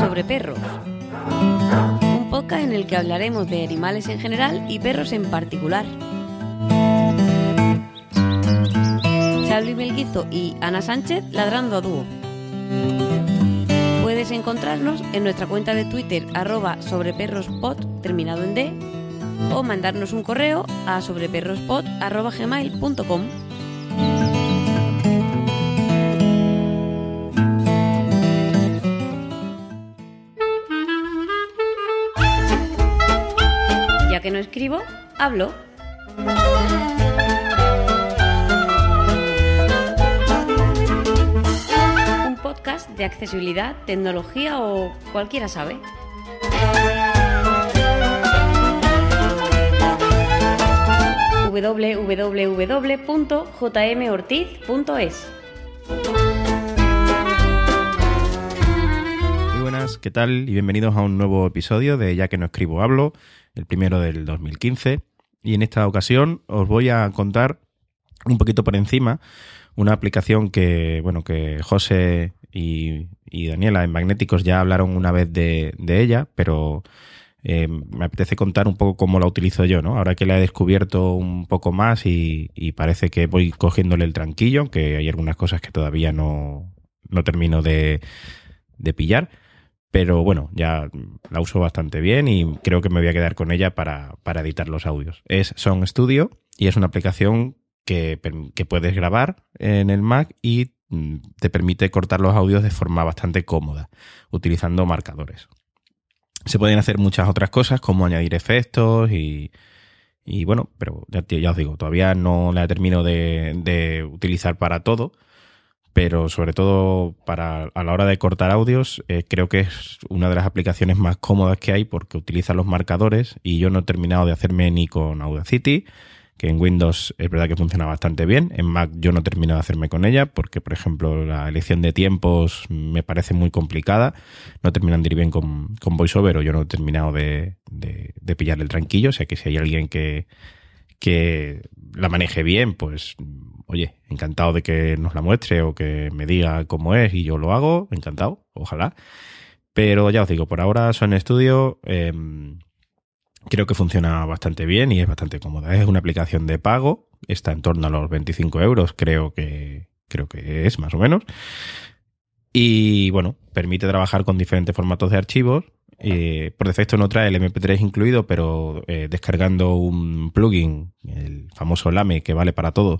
Sobre perros. Un podcast en el que hablaremos de animales en general y perros en particular. Charlie Melguizo y Ana Sánchez ladrando a dúo. Puedes encontrarnos en nuestra cuenta de Twitter arroba sobreperrospod terminado en D o mandarnos un correo a sobreperrospod gmail.com. hablo. Un podcast de accesibilidad, tecnología o cualquiera sabe. www.jmortiz.es Muy buenas, ¿qué tal? Y bienvenidos a un nuevo episodio de Ya que no escribo hablo, el primero del 2015. Y en esta ocasión os voy a contar un poquito por encima una aplicación que, bueno, que José y, Daniela en Magnéticos ya hablaron una vez de, ella, pero eh, me apetece contar un poco cómo la utilizo yo, ¿no? Ahora que la he descubierto un poco más y, y parece que voy cogiéndole el tranquillo, aunque hay algunas cosas que todavía no, no termino de, de pillar. Pero bueno, ya la uso bastante bien y creo que me voy a quedar con ella para, para editar los audios. Es Song Studio y es una aplicación que, que puedes grabar en el Mac y mm, te permite cortar los audios de forma bastante cómoda, utilizando marcadores. Se pueden hacer muchas otras cosas, como añadir efectos y, y bueno, pero ya, ya os digo, todavía no la termino de, de utilizar para todo, pero sobre todo para a la hora de cortar audios, eh, creo que es una de las aplicaciones más cómodas que hay porque utiliza los marcadores y yo no he terminado de hacerme ni con Audacity, que en Windows es verdad que funciona bastante bien. En Mac yo no he terminado de hacerme con ella porque, por ejemplo, la elección de tiempos me parece muy complicada. No terminan de ir bien con, con VoiceOver o yo no he terminado de, de, de pillar el tranquillo. O sea que si hay alguien que, que la maneje bien, pues oye, encantado de que nos la muestre o que me diga cómo es y yo lo hago, encantado, ojalá. Pero ya os digo, por ahora Son Studio eh, creo que funciona bastante bien y es bastante cómoda. Es una aplicación de pago, está en torno a los 25 euros, creo que, creo que es más o menos. Y bueno, permite trabajar con diferentes formatos de archivos. Eh, por defecto no trae el MP3 incluido, pero eh, descargando un plugin, el famoso Lame, que vale para todo,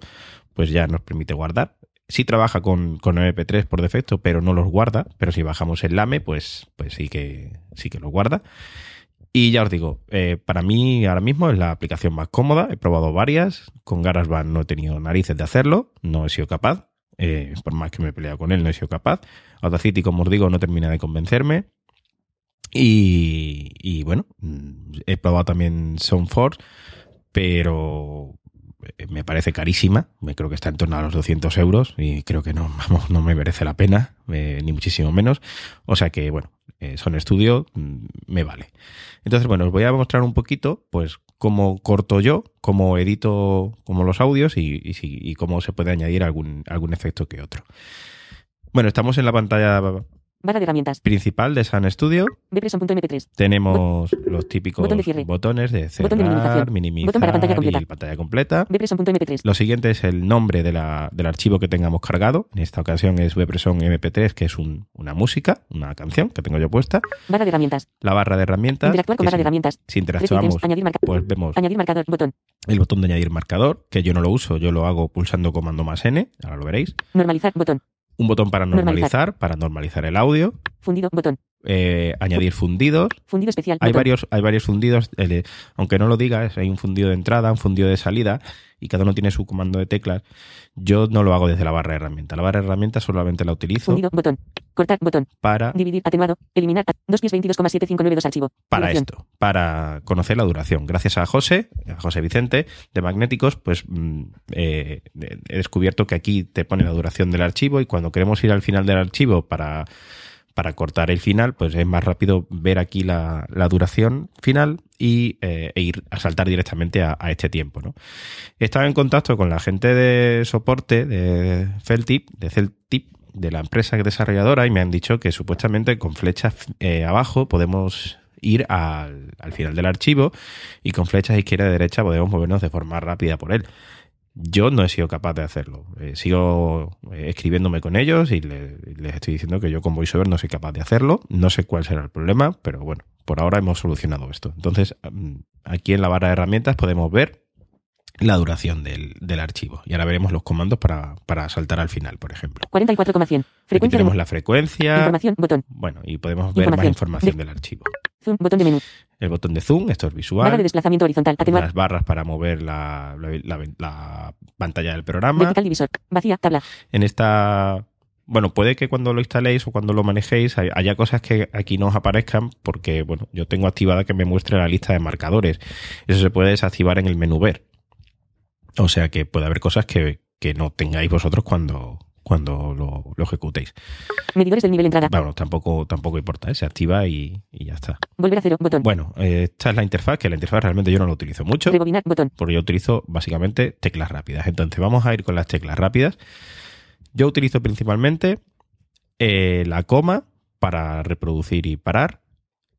pues ya nos permite guardar. Sí trabaja con, con MP3 por defecto, pero no los guarda. Pero si bajamos el Lame, pues, pues sí que sí que los guarda. Y ya os digo, eh, para mí ahora mismo es la aplicación más cómoda. He probado varias. Con GarageBand no he tenido narices de hacerlo. No he sido capaz. Por más que me he peleado con él, no he sido capaz. Audacity, como os digo, no termina de convencerme. Y, bueno, mm, he probado también Soundforce, pero eh, me parece carísima. Me creo que está en torno a los 200 euros y creo que no, vamos, no me merece la pena, eh, ni muchísimo menos. O sea que, bueno, eh, Son Studio mm, me vale. Entonces, bueno, os voy a mostrar un poquito, pues, cómo corto yo, cómo edito como los audios y, y cómo se puede añadir algún, algún efecto que otro. Bueno, estamos en la pantalla Barra de herramientas. principal de Sun Studio. Bpreson.mp3. Tenemos los típicos Botón de cierre. botones de cerrar, Botón de minimización. minimizar Botón para pantalla completa. y pantalla completa. Bpreson.mp3. Lo siguiente es el nombre de la- del archivo que tengamos cargado. En esta ocasión es Webreson MP3, que es un- una música, una canción que tengo yo puesta. Barra de herramientas. La barra de herramientas. Interactuar con barra de si, herramientas. si interactuamos. Añadir, pues vemos añadir marcador. Botón. el botón de añadir marcador, que yo no lo uso, yo lo hago pulsando comando más N, ahora lo veréis. Normalizar. Botón. Un botón para normalizar, Normalizar. para normalizar el audio. Fundido. Botón. Eh, añadir fundidos, Fundido especial. Hay botón. varios, hay varios fundidos, el- aunque no lo digas, hay un fundido de entrada, un fundido de salida, y cada uno tiene su comando de teclas. Yo no lo hago desde la barra de herramientas. La barra de herramientas solamente la utilizo Fundido. Botón. Cortar. Botón. para, Dividir. Atenuado. Eliminar. 2 pies 22,7592 archivo. para Duración. esto, para conocer la duración. Gracias a José, a José Vicente, de Magnéticos, pues mm, eh, he descubierto que aquí te pone la duración del archivo y cuando queremos ir al final del archivo para para cortar el final, pues es más rápido ver aquí la, la duración final y eh, e ir a saltar directamente a, este tiempo. ¿no? He estado en contacto con la gente de soporte de Celtip, de Celtip, de la empresa desarrolladora, y me han dicho que supuestamente con flechas eh, abajo podemos ir al, al final del archivo y con flechas izquierda y derecha podemos movernos de forma rápida por él. Yo no he sido capaz de hacerlo. Eh, sigo eh, escribiéndome con ellos y le- les estoy diciendo que yo con VoiceOver no soy capaz de hacerlo. No sé cuál será el problema, pero bueno, por ahora hemos solucionado esto. Entonces, aquí en la barra de herramientas podemos ver la duración del, del archivo. Y ahora veremos los comandos para, para saltar al final, por ejemplo. 44,100. Aquí Frecuencia de tenemos la frecuencia. Información, botón. Bueno, y podemos ver más Información. información De- del archivo. Zoom, botón de menú. El botón de zoom, esto es Barra de visual. desplazamiento horizontal. Atenuar. Las barras para mover la, la- la- la pantalla del programa. Vertical divisor. Vacía. Tabla. En esta. Bueno, puede que cuando lo instaléis o cuando lo manejéis hay- haya cosas que aquí no os aparezcan porque, bueno, yo tengo activada que me muestre la lista de marcadores. Eso se puede desactivar en el menú ver. O sea que puede haber cosas que, que no tengáis vosotros cuando, cuando lo, lo ejecutéis. Medidores del nivel entrada. Bueno, tampoco, tampoco importa, ¿eh? se activa y, y ya está. Volver a cero. Botón. Bueno, eh, esta es la interfaz, que la interfaz realmente yo no la utilizo mucho, Rebobinar. Botón. porque yo utilizo básicamente teclas rápidas. Entonces vamos a ir con las teclas rápidas. Yo utilizo principalmente eh, la coma para reproducir y parar,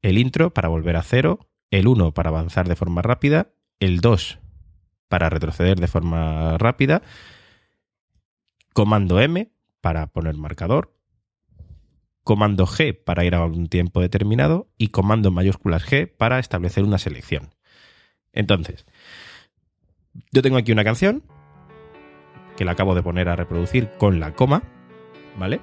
el intro para volver a cero, el 1 para avanzar de forma rápida, el 2 para retroceder de forma rápida, comando M para poner marcador, comando G para ir a un tiempo determinado y comando mayúsculas G para establecer una selección. Entonces, yo tengo aquí una canción que la acabo de poner a reproducir con la coma, ¿vale?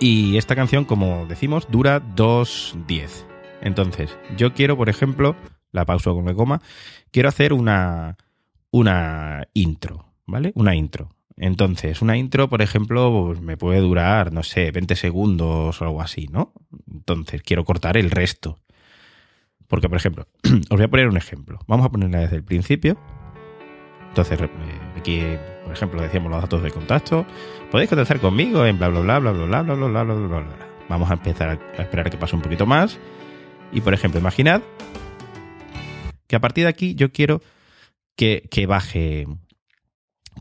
Y esta canción, como decimos, dura 2.10. Entonces, yo quiero, por ejemplo, la pauso con la coma, quiero hacer una, una intro, ¿vale? Una intro. Entonces, una intro, por ejemplo, pues me puede durar, no sé, 20 segundos o algo así, ¿no? Entonces, quiero cortar el resto. Porque, por ejemplo, os voy a poner un ejemplo. Vamos a ponerla desde el principio. Entonces, eh, aquí, por ejemplo, decíamos los datos de contacto. Podéis contactar conmigo en bla, bla, bla, bla, bla, bla, bla, bla, bla, bla, bla, bla. Vamos a empezar a esperar que pase un poquito más. Y, por ejemplo, imaginad que a partir de aquí yo quiero que, que baje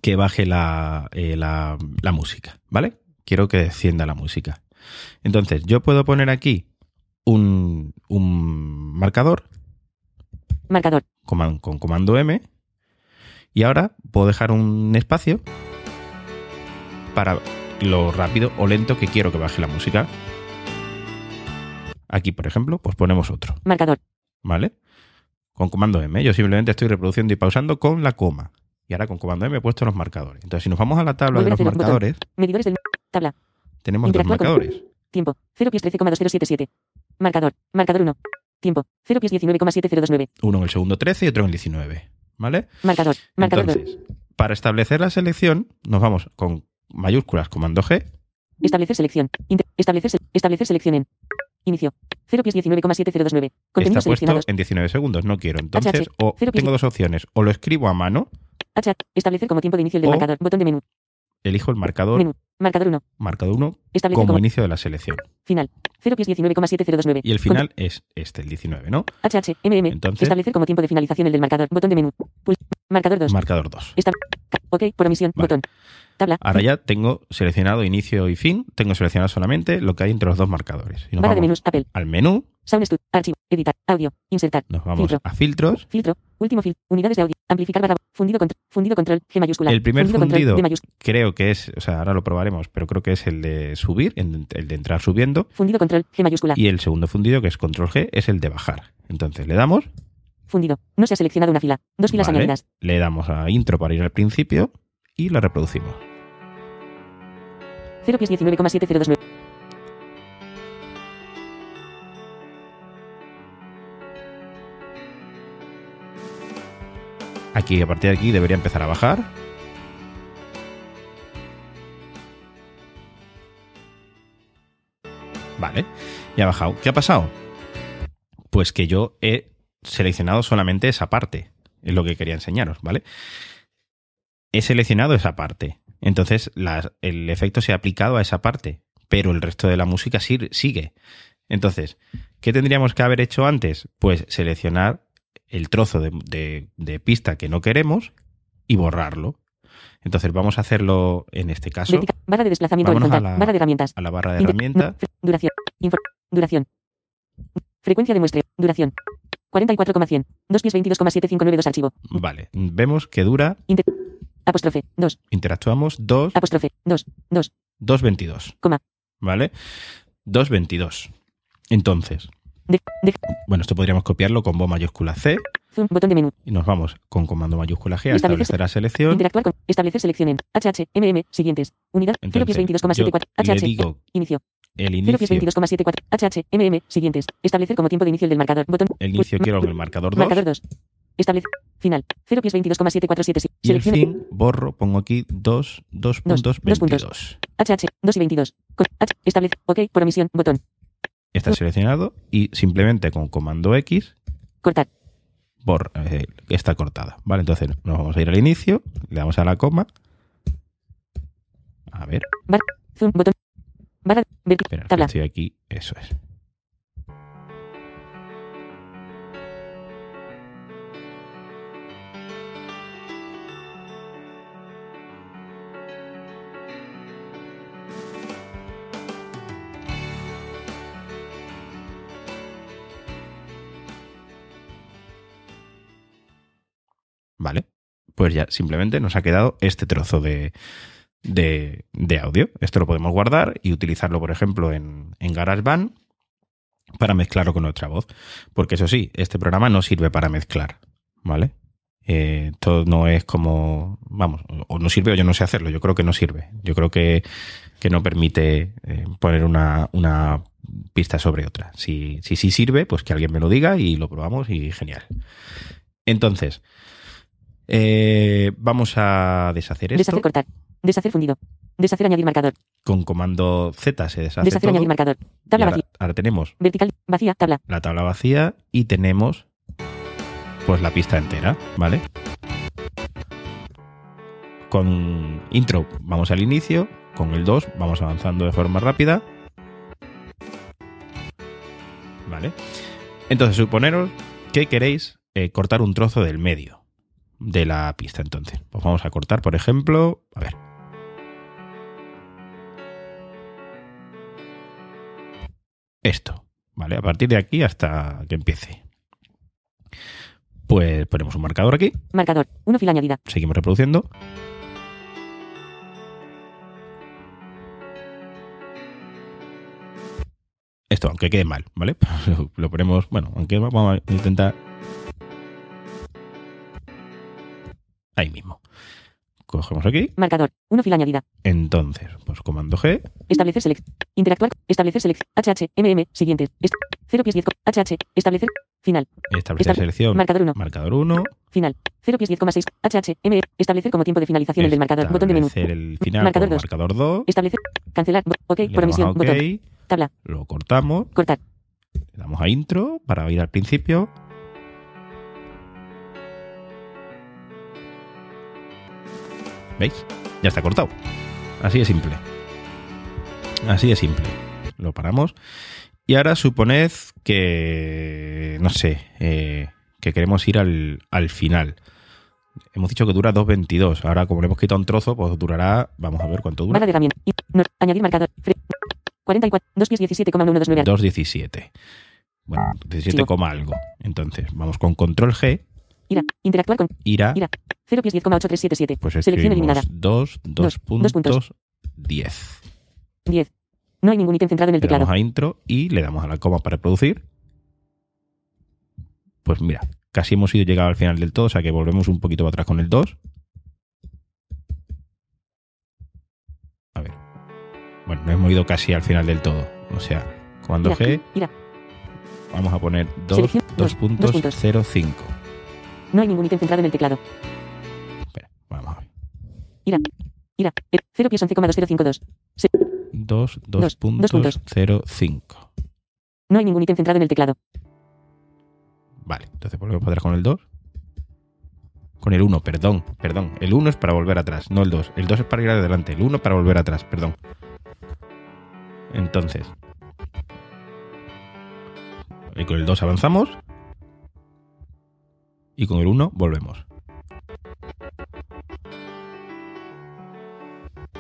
que baje la, eh, la, la música, ¿vale? Quiero que descienda la música. Entonces, yo puedo poner aquí un, un marcador Marcador. coman- con comando M y ahora puedo dejar un espacio para lo rápido o lento que quiero que baje la música. Aquí, por ejemplo, pues ponemos otro, Marcador. ¿vale? Con comando M. Yo simplemente estoy reproduciendo y pausando con la coma. Y ahora con comando M he puesto los marcadores. Entonces, si nos vamos a la tabla de Volver los botón. marcadores, Medidores del. Tabla. tenemos dos con- marcadores. Tiempo. 0 pies 13,2077. Marcador. Marcador 1. Tiempo. 0 pies 19,7029. Uno en el segundo 13 y otro en el 19. ¿Vale? Marcador. Marcador 2. Entonces, para establecer la selección, nos vamos con mayúsculas comando G Establecer selección. Inter- establecer, se- establecer selección en. Inicio. 0 pies 19,7029. está Contenidos puesto en 19 segundos. No quiero. Entonces, HH, o tengo dos opciones. O lo escribo a mano, H. Establecer como tiempo de inicio del O- marcador. Botón de menú. elijo el marcador, Menú. Marcador 1. marcador 1, Establecer como como inicio de la selección. final. 0 pies 19,7029. Y el final es este, el 19, ¿no? HH. MM. Entonces- Establecer como tiempo de finalización el del marcador. Botón de menú. Pul- marcador 2. Marcador 2. Estab- ok. Por omisión. Vale. Botón. Tabla. Ahora ya tengo seleccionado inicio y fin. Tengo seleccionado solamente lo que hay entre los dos marcadores. Y nos de menús. Apple. al menú, Sound Studio. Archivo. Editar. Audio. Insertar. nos vamos Filtro. a filtros. Filtro. Último filtro. Unidades de audio. Amplificar barra. Fundido control. Fundido control. G mayúscula. El primer fundido control, fundido mayúscula. creo que es, o sea, ahora lo probaremos, pero creo que es el de subir, el de entrar subiendo. Fundido control. G mayúscula. Y el segundo fundido, que es control G, es el de bajar. Entonces le damos, Fundido. No se ha seleccionado una fila. Dos filas Vale. añadidas. le damos a intro para ir al principio y la reproducimos. 0 pies 19,7029. Aquí, a partir de aquí, debería empezar a bajar. Vale, ya ha bajado. ¿Qué ha pasado? Pues que yo he seleccionado solamente esa parte. Es lo que quería enseñaros, ¿vale? He seleccionado esa parte. Entonces, el efecto se ha aplicado a esa parte. pero el resto de la música sigue. Entonces, ¿qué tendríamos que haber hecho antes? Pues seleccionar el trozo de, de- de pista que no queremos y borrarlo. Entonces vamos a hacerlo en este caso Vertical. Barra de desplazamiento horizontal. a la- Barra de herramientas. a la barra de herramientas. duración. Infor- duración. Frecuencia de muestreo. Duración. 44,100. 2 pies 22,7592 archivo. Vale, vemos que dura, Inter- apóstrofe. 2. interactuamos 2, Apóstrofe. 2. 2. 2.22. Coma. ¿Vale? 2.22. Entonces, De, de, bueno, esto podríamos copiarlo con bo mayúscula C zoom. Botón de menú. y nos vamos con comando mayúscula G a Establecer- establecer la selección. Interactuar con. Establecer selección en. HH. MM. Siguientes. Unidad. 0 pies Entonces, 22,74. yo le HH. digo Inicio. el 0 pies inicio, 22,74. HH. MM. Siguientes. Establecer como tiempo de inicio el del marcador. Botón. el inicio quiero en el marcador 2 Marcador 2. Establece. Final. 0 pies 22,7477. y el fin borro, pongo aquí 2, 2 puntos dos puntos. 22. HH. 2 y 22. Con H. Establece. OK. Por omisión. Botón. Está seleccionado y simplemente con comando X Cortar. borra, eh, está cortada. Vale, entonces nos vamos a ir al inicio, le damos a la coma. A ver, Zoom. Botón. Barra. Espera, Tabla. estoy aquí, eso es. Pues ya simplemente nos ha quedado este trozo de, de, audio. Esto lo podemos guardar y utilizarlo, por ejemplo, en, en GarageBand para mezclarlo con nuestra voz. Porque eso sí, este programa no sirve para mezclar, ¿vale? Eh, todo no es como, vamos, o no sirve o yo no sé hacerlo. Yo creo que no sirve. Yo creo que, que no permite eh, poner una, una pista sobre otra. Si, si sí sirve, pues que alguien me lo diga y lo probamos y genial. Entonces, eh, vamos a deshacer esto. Deshacer cortar. Deshacer fundido. Deshacer añadir marcador. Con comando Z se deshace Deshacer todo. añadir marcador. Tabla ahora, vacía. ahora tenemos Vertical. Vacía. Tabla. la tabla vacía y tenemos pues la pista entera, ¿vale? Con intro vamos al inicio, con el 2 vamos avanzando de forma rápida. ¿Vale? Entonces, suponeros que queréis eh, cortar un trozo del medio de la pista. Entonces, pues vamos a cortar, por ejemplo, a ver. Esto, ¿vale? A partir de aquí hasta que empiece. Pues ponemos un marcador aquí, Marcador. 1 fila añadida. seguimos reproduciendo. Esto, aunque quede mal, ¿vale? Lo ponemos, bueno, aunque vamos a intentar ahí mismo. Cogemos aquí, Marcador. 1 fila añadida. entonces, pues comando G, Establecer select. Interactuar. Establecer select. HH. MM. Siguientes. Est 0 pies 10. co- HH. Establecer. Final. establecer Estable- selección, Marcador 1. marcador 1, Final. 0 pies 10,6. HH. MM. Establecer como tiempo de finalización el del marcador. Botón de menú. establecer el final Marcador con dos. marcador 2, Establecer. Cancelar. OK. le Por omisión. OK, Botón. Tabla. lo cortamos, Cortar. Le damos a intro para ir al principio. ¿Veis? Ya está cortado. Así de simple. Así de simple. Lo paramos. Y ahora suponed que, no sé, eh, que queremos ir al, al final. Hemos dicho que dura 2.22. Ahora, como le hemos quitado un trozo, pues durará, vamos a ver cuánto dura. Barra de añadir marcador. Fre- 44. 2 pies 17,129. 2.17. Bueno, 17, coma algo. Entonces, vamos con control G, Ira. Interactuar con. irá, Ira. 0 pies 10,8377. pues Selección eliminada. escribimos 2, 2 Dos, dos puntos, puntos. 10. 10. No hay ningún ítem centrado en el Le damos teclado. a intro y le damos a la coma para reproducir. Pues mira, casi hemos ido llegado al final del todo, o sea que volvemos un poquito para atrás con el 2. A ver. Bueno, no hemos ido casi al final del todo. O sea, comando Ira. G, Ira. vamos a poner 2, No hay ningún ítem centrado en el teclado. Espera, vamos a ver. Ira. Ira. Eh, 0 pies 11,2052. 2, 2 Dos, dos puntos, puntos. 0, 5. No hay ningún ítem centrado en el teclado. Vale, entonces volvemos para atrás con el 2. Con el 1, perdón, perdón. El 1 es para volver atrás, no el 2. El 2 es para ir adelante, el 1 para volver atrás, perdón. Entonces, y con el 2 avanzamos y con el 1 volvemos.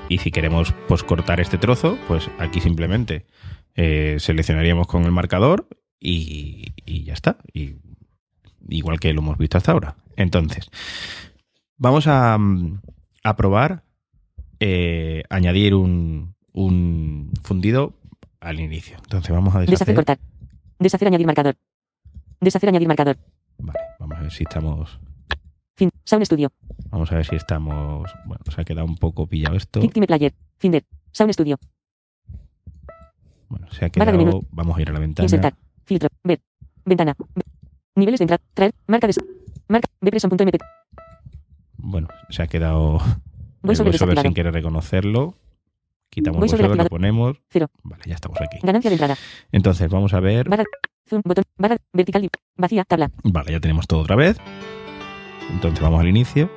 Y si queremos pues, cortar este trozo, pues aquí simplemente eh, seleccionaríamos con el marcador y, ya está. Igual que lo hemos visto hasta ahora. Entonces, vamos a, mm, probar eh, añadir un, un fundido al inicio. Entonces vamos a Deshacer deshacer. cortar. Deshacer añadir marcador. Deshacer añadir marcador. Vale, vamos a ver si estamos. Fin. Sound Studio. Vamos a ver si estamos. Bueno, se ha quedado un poco pillado esto. Click Time Player. Finder. Sound Studio. Bueno, se ha quedado. menú. Vamos a ir a la ventana. Insertar. Filtro. Ver. Ventana. Ve- Niveles de entrada. Traer. Marca de. Marca. Bpreson.mp. Bueno, se ha quedado. Voiceover desactivado. sin querer reconocerlo. Quitamos el VoiceOver voiceover, lo ponemos. Cero. Vale, ya estamos aquí. Ganancia de entrada. Entonces vamos a ver. Barra. Zoom. Botón. Barra. Vertical. di- Vacía. Tabla. Vale, ya tenemos todo otra vez. Entonces vamos al inicio.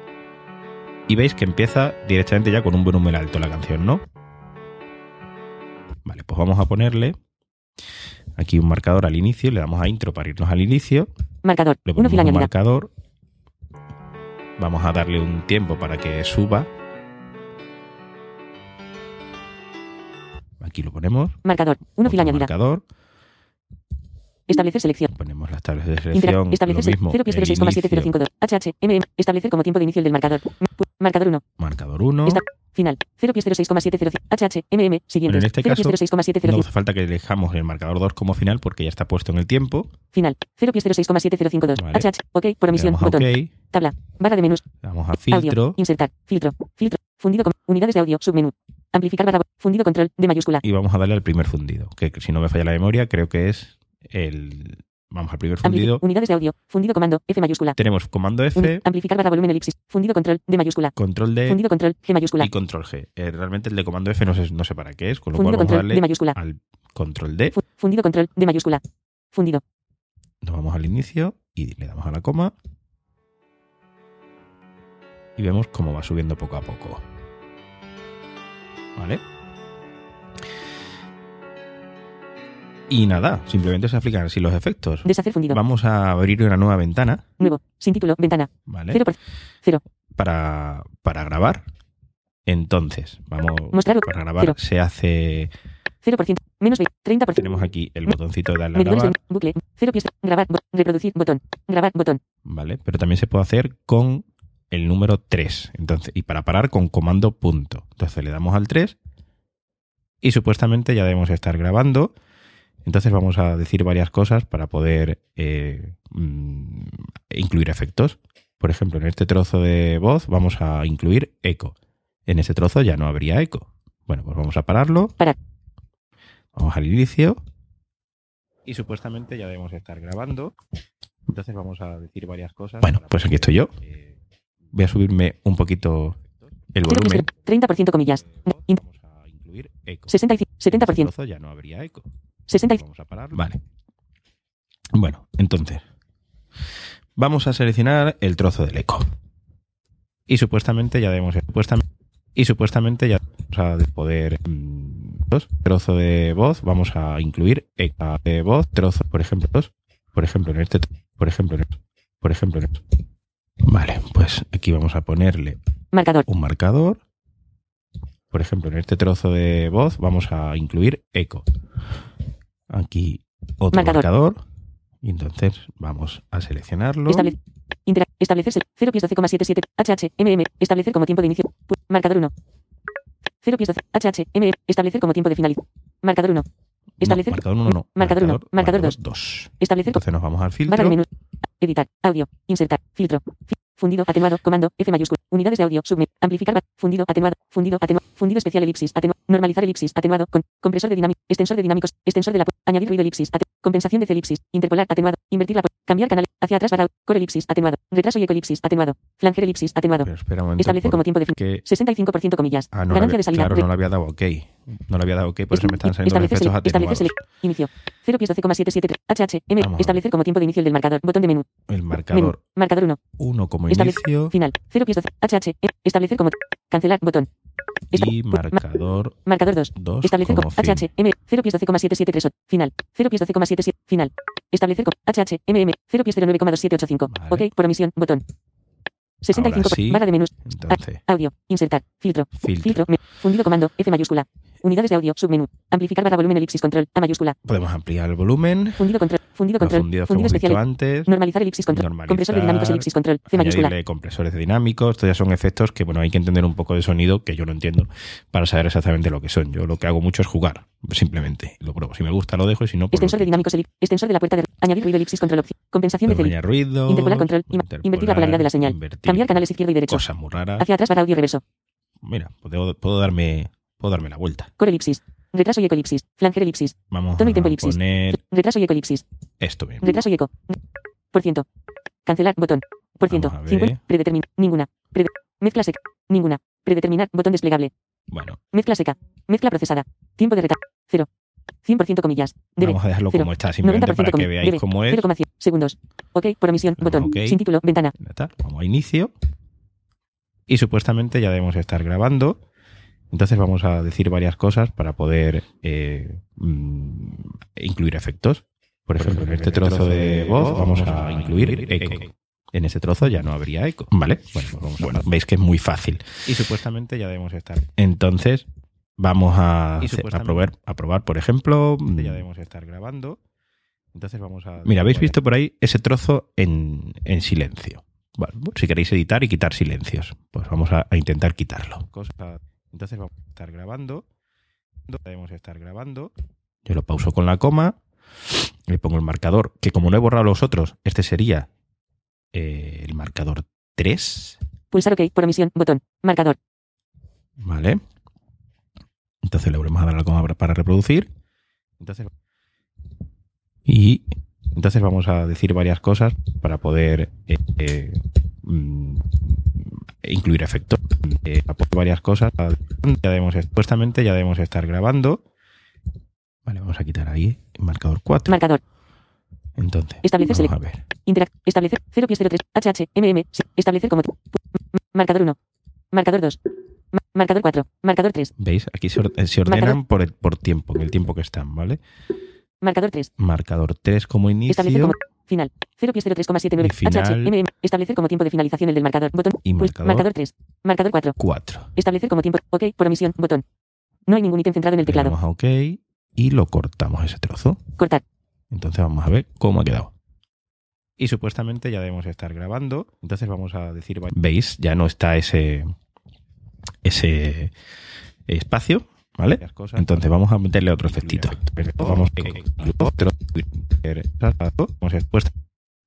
Y veis que empieza directamente ya con un volumen alto la canción, ¿no? Vale, pues vamos a ponerle aquí un marcador al inicio. Le damos a intro para irnos al inicio. Marcador. Le 1 ponemos fila un marcador. Vamos a darle un tiempo para que suba. Aquí lo ponemos. Marcador. 1 fila añadida. marcador. Establecer selección. Ponemos las tablas de selección. Lo establecer se- mismo. 0 pies el 06,7052. HH. MM. Establecer como tiempo de inicio del marcador. Marcador 1. inicio, marcador 1. Esta- Final. 0 pies 06,705. HH. MM. Siguiente. en este 0 caso, pies 06,705. No hace falta que elijamos el marcador 2 como final porque ya está puesto en el tiempo. Final. 0 pies 06,7052. Vale. HH. OK. Por a Botón. OK, Tabla. Barra de menús. le damos a Audio. filtro Insertar. Filtro. Filtro. Fundido con unidades de audio. Submenú. Amplificar barra. Fundido control. De mayúscula. y vamos a darle al primer fundido. Que si no me falla la memoria, creo que es el. Vamos al primer fundido. unidades de audio. Fundido comando. F mayúscula. Tenemos comando F, amplificar barra volumen elipsis. Fundido control. De mayúscula. control D Fundido control. G mayúscula. y control G. Eh, realmente el de comando F no sé, no sé para qué es, con lo Fundido cual vamos a control. De darle mayúscula. al control D. Fu- Fundido control. De mayúscula. Fundido. Nos vamos al inicio y le damos a la coma. Y vemos cómo va subiendo poco a poco. ¿Vale? Y nada, simplemente se aplican así los efectos. Deshacer fundido. Vamos a abrir una nueva ventana, Nuevo. Sin título. Ventana. ¿vale? 0 por Para, para grabar. Entonces, vamos Mostrar- para grabar cero. se hace 0%. Menos 20. 30%. tenemos aquí el botoncito de darle a grabar, bucle. 0 pies. Grabar. bo- reproducir. Botón. Grabar. Botón. ¿vale? Pero también se puede hacer con el número 3. Entonces, y para parar con comando punto. Entonces le damos al 3 y supuestamente ya debemos estar grabando. Entonces vamos a decir varias cosas para poder eh, mm, incluir efectos. Por ejemplo, en este trozo de voz vamos a incluir eco. En ese trozo ya no habría eco. Bueno, pues vamos a pararlo. Parar. Vamos al inicio. Y supuestamente ya debemos estar grabando. Entonces vamos a decir varias cosas. Bueno, pues aquí estoy yo. Voy a subirme un poquito el 0 pies. volumen. 30% comillas. Vamos a incluir eco. 65. En ese 70%. trozo ya no habría eco. 65. Vamos a parar. Vale. Bueno, entonces. Vamos a seleccionar el trozo del eco. Y supuestamente ya debemos. Supuestamente, y supuestamente ya vamos a poder. mm, dos, trozo de voz. Vamos a incluir eco de voz. Trozo, por ejemplo, dos. Por ejemplo, en este. Por ejemplo, en este- Por ejemplo, en este. Vale, pues aquí vamos a ponerle Marcador. un marcador. Por ejemplo, en este trozo de voz vamos a incluir eco. Aquí otro Marcador. marcador. Y entonces vamos a seleccionarlo. Estable- intera- establecerse. 0 pies 12,77. HH. MM. Establecer como tiempo de inicio. Marcador 1. 0 pies 12. HH. MM. Establecer como tiempo de finalización. Marcador 1. No, Establecer. marcador 1 no. Marcador uno, marcador dos. 2. Establecer. Entonces nos vamos al Barra de filtro. menú. Editar. Audio. Insertar. Filtro. Fi- Fundido. Atenuado. Comando. F mayúscula. Unidades de audio. Subme. Amplificar. Fundido. Atenuado. Fundido. Atenuado. Fundido especial elipsis. Atenuado. Normalizar elipsis. Atenuado. Con. Compresor de dinámico. Extensor de dinámicos. Extensor de la. Añadir ruido elipsis. ate- Compensación de elipsis. Interpolar. Atenuado. Invertir la. Cambiar canal. Hacia atrás barra. Core elipsis. Atenuado. Retraso y eco elipsis. Atenuado. Flanger elipsis. Atenuado. Pero espera un momento. Establecer como tiempo de fin. porque- 65% comillas. Ah, no Ganancia había, de salida. claro, no le había dado OK. No le había dado OK, por eso me están saliendo los establecer efectos establecer atenuados. sele- Inicio. 0 pies 12,773. HH. M. Vamos. Establecer como tiempo de inicio del marcador. Botón de menú. El Menú. marcador Marcador 1. 1 como inicio. Final. 0 pies 12. HH. E. Establecer como. Cancelar. Botón. Y marcador Marcador 2. 2 Establecer como como fin. HHM 0 pies 12,7738. Final. 0 pies 12,77. Final. Establecer como HHMM 0 pies 09,2785. Vale. Ok. Por omisión. Botón. 65. Ahora sí. Barra de menús. Entonces, Audio. Insertar. Filtro. filtro. Filtro. me- fundido comando. F mayúscula. Unidades de audio. Submenú. Amplificar barra volumen elipsis control. A mayúscula. Podemos ampliar el volumen. Fundido control. Fundido control. Fundido visto especial. antes. Normalizar elipsis control. Normalizar, Compresor de dinámicos elipsis control. C mayúscula. compresores de dinámicos. Estos ya son efectos que, bueno, hay que entender un poco de sonido, que yo no entiendo, para saber exactamente lo que son. Yo lo que hago mucho es jugar, simplemente. Lo pruebo. Si me gusta, lo dejo y si no, pues. Extensor de dinámicos elipsis. Extensor de la puerta de. Añadir ruido elipsis control opción. Compensación de Podemos cel. añadir ruido. Interpolar control. Interpolar, Invertir la polaridad de la señal. invertir Cambiar canales izquierdo y derecho. Cosas muy raras. Hacia atrás para audio reverso. Mira, puedo, puedo darme puedo darme la vuelta. Core elipsis. Retraso y eco elipsis. Flanger elipsis. Vamos Tono y tempo elipsis. poner Retraso y eco elipsis. esto mismo. Retraso y eco. Por ciento. Cancelar botón. Por ciento. Vamos a ver. 50. Predeterminar. Ninguna. Prede- Mezcla seca. Ninguna. Predeterminar. Botón desplegable. Bueno, Mezcla seca. Mezcla procesada. Tiempo de retardo. 0. 100% comillas. Debe. vamos a dejarlo Cero. como está, simplemente 90% para que veáis debe. cómo es. 0,100 segundos. Ok. Por omisión. Damos Botón. ok. Sin título. Ventana. Vamos a inicio. Y supuestamente ya debemos estar grabando. Entonces vamos a decir varias cosas para poder eh, mm, incluir efectos. Por ejemplo, en este trozo de voz vamos a incluir eco. En ese trozo ya no habría eco. ¿Vale? Bueno, pues vamos a- bueno, veis que es muy fácil. Y supuestamente ya debemos estar. Entonces vamos a, hacer- probar, a probar, por ejemplo. Ya debemos estar grabando. Entonces vamos a. Mira, habéis visto por ahí ese trozo en, en silencio. Bueno, si queréis editar y quitar silencios, pues vamos a, a intentar quitarlo. Entonces vamos a estar grabando. Debemos estar grabando. Yo lo pauso con la coma. Le pongo el marcador, que como no he borrado los otros, este sería eh, el marcador 3. Pulsar OK. Por omisión. Botón. Marcador. ¿Vale? Entonces le volvemos a dar la coma para reproducir. Entonces, y entonces vamos a decir varias cosas para poder eh, eh, mm, incluir efectos. Eh, varias cosas. Ya debemos, supuestamente ya debemos estar grabando. Vale, vamos a quitar ahí el marcador 4. Marcador. Entonces, Establecer vamos a ver. Interact. Establecer 0 pies 03. HH. MM. Establecer como. Marcador 1. Marcador 2. Ma- marcador 4. Marcador 3. ¿Veis? Aquí se, or- se ordenan por, el- por tiempo, en el tiempo que están, ¿vale? Marcador 3. Marcador 3 como Establecer inicio como. Final. 0 pies 03,79. Y final. HH. MM. Establecer como tiempo de finalización el del marcador. Botón. y Pues, marcador marcador 3. Marcador 4. 4. Establecer como tiempo. OK. Por omisión. Botón. No hay ningún ítem centrado en el teclado. damos a OK y lo cortamos ese trozo. Cortar. Entonces vamos a ver cómo ha quedado. Y supuestamente ya debemos estar grabando. Entonces vamos a decir, veis, ya no está ese ese espacio, ¿vale? Entonces vamos a meterle otro efectito. Vamos a a- pues-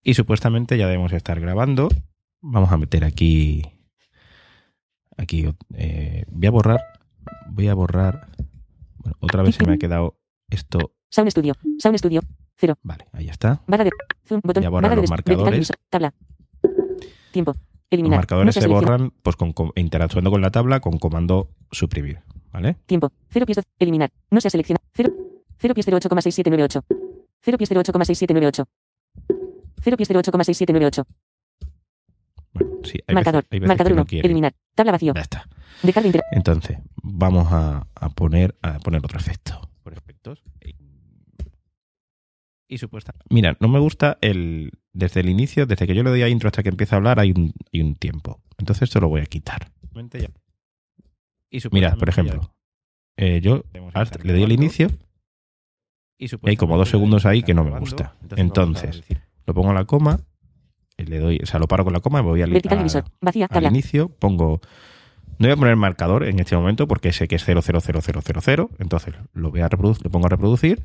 y supuestamente ya debemos estar grabando. Vamos a meter aquí aquí eh, voy a borrar voy a borrar bueno, otra vez se me ha quedado esto Sound Studio. Sound Studio. Vale, ahí está. Barra de. Zoom. Botón. Ya borrar barra de los vertical marcadores. Tabla. Tiempo. Los Eliminar. marcadores No se borran pues con, con- interactuando con la tabla con comando suprimir, ¿vale? Tiempo. 0 pies. Eliminar. No se ha seleccionado. 0. 0 pies 08,6798. 0 pies 08,6798. 0 pies 08,6798. Bueno, sí, hay Marcador. veces, hay veces Marcador que no 1. quiere. eliminar. Tabla vacío. Ya está. Dejar de inter- Entonces, vamos a, a poner a poner otro efecto. Por efectos. Y supuesta. Mira, no me gusta el desde el inicio, desde que yo le doy a intro hasta que empieza a hablar, hay un, hay un tiempo. Entonces esto lo voy a quitar. Mira, por ejemplo, eh, yo alt- le doy al inicio y hay como dos segundos ahí que no me gusta. Entonces, lo pongo a la coma, y le doy, o sea, lo paro con la coma, me voy al, a-. Vacía. al inicio, pongo. No voy a poner marcador en este momento porque sé que es 0000000. Entonces lo voy a reproducir, le pongo a reproducir.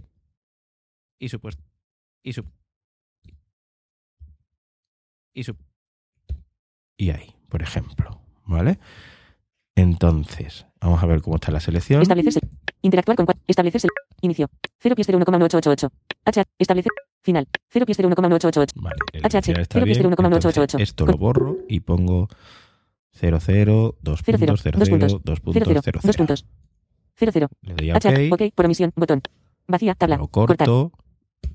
Y supuesto. Y su. Y su. Y ahí, por ejemplo. ¿Vale? Entonces, vamos a ver cómo está la selección. Establecerse. Interactuar con. Establecerse. Inicio. 0 pies 0,1888. H. Establecer. Final. 0 pies 0,1888. Vale, HH, inicial está cero pies bien. cero uno coma ocho ocho Entonces, ocho. esto lo borro y pongo 00, 2 Cero, cero, puntos, 00, dos 2 puntos. puntos, 0, 0. 00. Dos puntos. 0, 0. Le doy a H. OK, OK. Por omisión. Botón. Vacía. Tabla. lo Cortar. corto,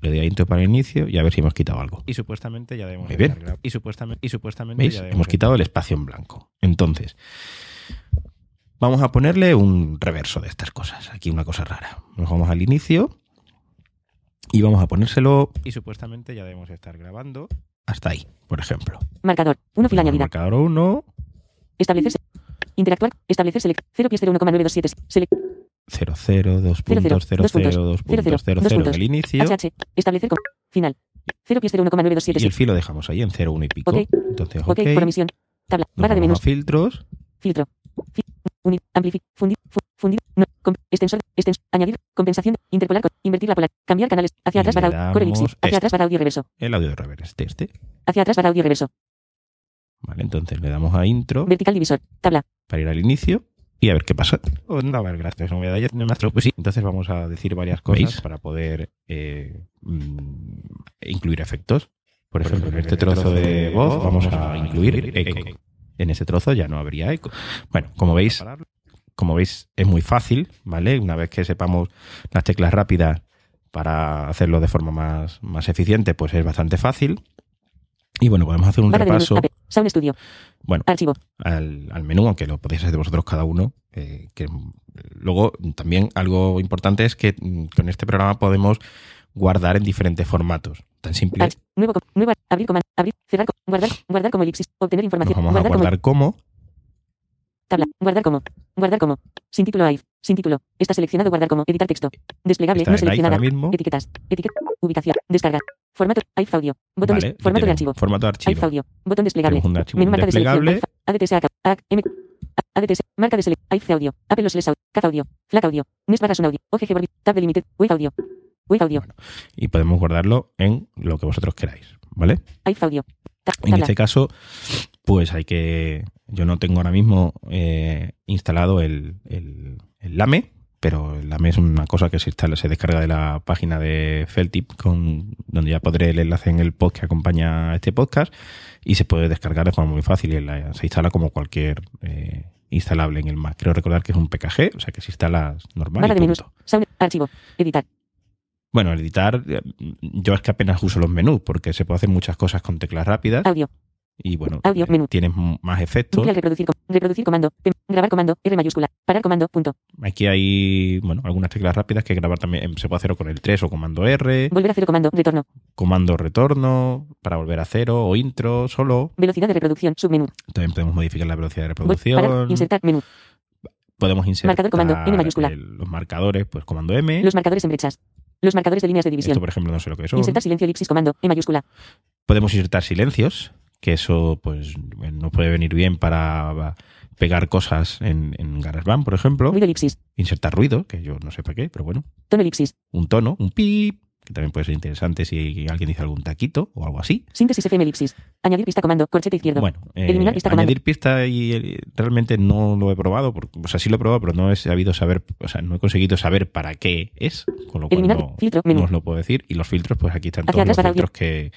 le doy a intro para el inicio y a ver si hemos quitado algo. Y supuestamente ya debemos Muy bien. Y supuestamente, y supuestamente ¿Veis? Hemos quitado el espacio en blanco. Entonces, Vamos a ponerle un reverso de estas cosas. Aquí una cosa rara. Nos vamos al inicio y vamos a ponérselo y supuestamente ya debemos estar grabando hasta ahí, por ejemplo. Marcador. 1 fila añadida. Marcador 1, Establecerse. Interactuar. Establecer select. 0 pies 0,927. Select. 0, 0, 2 Cero, puntos, 0, dos 0, puntos, 2 cero, puntos, 0, cero, dos 0 puntos. del inicio. HH. Establecer con. Final. 0 pies 0,927. Y el filo dejamos ahí en 0, 1 y pico. Ok. Entonces, Ok. ok. Por omisión. Tabla. Barra de menús. filtros. Filtro. Fi- Unir. Amplific. Fundir. fu- Fundir. No. Com- extensor. Extensor. Añadir. Compensación. Interpolar. con- Invertir la polar. Cambiar canales. Hacia atrás barra. Core Hacia este. atrás barra audio reverso. El audio de reverse este, este. Hacia atrás barra audio reverso. Vale, entonces le damos a intro Vertical divisor. Tabla. para ir al inicio y a ver qué pasa. Oh, no, a ver, gracias. No voy a dar ya el maestro. Pues sí, entonces vamos a decir varias cosas para poder eh, mm, incluir efectos. Por ejemplo, en este trozo de voz vamos a incluir eco. En ese trozo ya no habría eco. Bueno, como veis, como veis es muy fácil, ¿vale? Una vez que sepamos las teclas rápidas para hacerlo de forma más, más eficiente, pues es bastante fácil. Y bueno, podemos hacer un Barra de menús. repaso. AP. Sound Studio. Bueno, Archivo. al, al menú, aunque lo podéis hacer vosotros cada uno. eh, que luego también algo importante es que mm, con este programa podemos guardar en diferentes formatos. Tan simple. Nuevo. Nuevo. Abrir comando. Abrir. Cerrar. Guardar. Guardar como elipsis. Obtener nos información. vamos a Guardar como. guardar como. Tabla. Guardar como. Guardar como. Sin título AIF. Sin título. Está seleccionado guardar como. Editar texto. Desplegable. Está no seleccionada. mismo. Etiquetas. Etiqueta. Ubicación. Descarga. Formato. AIF audio. Botón Vale, des- ya formato de archivo. Formato de AIF archivo. audio. Botón desplegable. Archivo Menú marca de selección. desplegable. ADTS AK. AK. M. ADTS. Marca de selección. AIF audio. Apple audio. CAF audio. FLAC audio. NES barra un audio. OGG Barbie. Tab delimited. Wave audio. Audio. Y podemos guardarlo en lo que vosotros queráis. ¿Vale? Audio. En este caso, pues hay que. Yo no tengo ahora mismo eh, instalado el, el- el LAME, pero el LAME es una cosa que se instala, se descarga de la página de Feltip, con, donde ya podré el enlace en el post que acompaña a este podcast, y se puede descargar de forma muy fácil. y la- se instala como cualquier eh, instalable en el Mac. Creo recordar que es un PKG, o sea que se instala normal. Barra y de menús. punto. Sound. Archivo. Editar. Bueno, el editar, eh, yo es que apenas uso los menús, porque se puede hacer muchas cosas con teclas rápidas. Audio. Y bueno, Audio, eh, menú. tienes más efectos. Reproducir. com- Reproducir comando. Grabar comando. R mayúscula. Parar comando. Punto. Aquí hay, bueno, algunas teclas rápidas que grabar también em, se puede hacer con el 3 o comando R, Volver a cero comando. Retorno. comando retorno para volver a cero o intro solo. Velocidad de reproducción. Submenú. También podemos modificar la velocidad de Parar. reproducción. Insertar. Menú. Podemos insertar Marcador comando, M mayúscula. el- los marcadores, pues comando M. Los marcadores en brechas. Los marcadores de líneas de Esto, división. por ejemplo, no sé lo que son. Insertar silencio elipsis comando. E mayúscula. Podemos insertar silencios, que eso pues nos puede venir bien para pegar cosas en, en GarageBand, por ejemplo. Ruido elipsis. Insertar ruido, que yo no sé para qué, pero bueno. Tono elipsis. Un tono, un pip, que también puede ser interesante si alguien dice algún taquito o algo así. Síntesis FM elipsis. Añadir pista comando. Corchete izquierdo. Bueno, eh, Eliminar pista comando. añadir pista y eh, realmente no lo he probado, porque, o sea, sí lo he probado, pero no he sabido saber, o sea, no he conseguido saber para qué es, con lo cual Eliminar no, filtro. no os lo puedo decir. Y los filtros, pues aquí están Hacia todos los filtros que,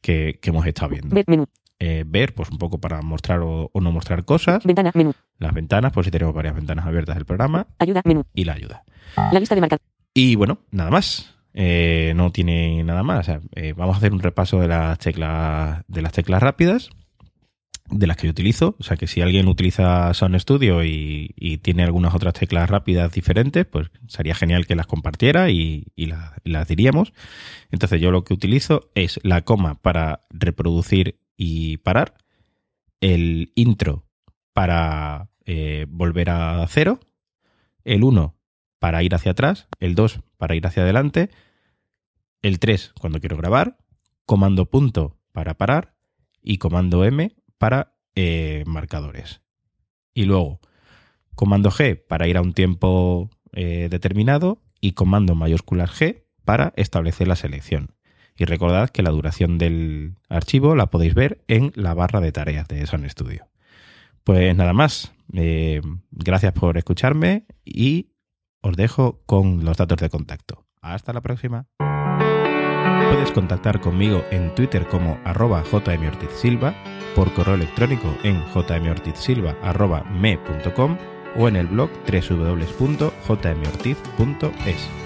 que, que hemos estado viendo. Ver. Menú. Eh, ver, pues un poco para mostrar o, o no mostrar cosas. Ventana. Menú. Las ventanas, pues si tenemos varias ventanas abiertas del programa. Ayuda. Menú. Y la ayuda. La lista de marcadores. Y bueno, nada más. Eh, no tiene nada más. Eh, vamos a hacer un repaso de las teclas de las teclas rápidas, de las que yo utilizo. O sea que si alguien utiliza Sound Studio y, tiene algunas otras teclas rápidas diferentes, pues sería genial que las compartiera y las diríamos. Entonces yo lo que utilizo es la coma para reproducir y parar, el intro para eh, volver a cero, el 1 para ir hacia atrás, el 2 para ir hacia adelante, el 3 cuando quiero grabar, comando punto para parar y comando M para eh, marcadores. Y luego comando G para ir a un tiempo eh, determinado y comando mayúsculas G para establecer la selección. Y recordad que la duración del archivo la podéis ver en la barra de tareas de Sound Studio. Pues nada más. Eh, gracias por escucharme y os dejo con los datos de contacto. Hasta la próxima. Puedes contactar conmigo en Twitter como arroba jmortizsilva, por correo electrónico en jmortizsilva.me.com o en el blog www.jmortiz.es.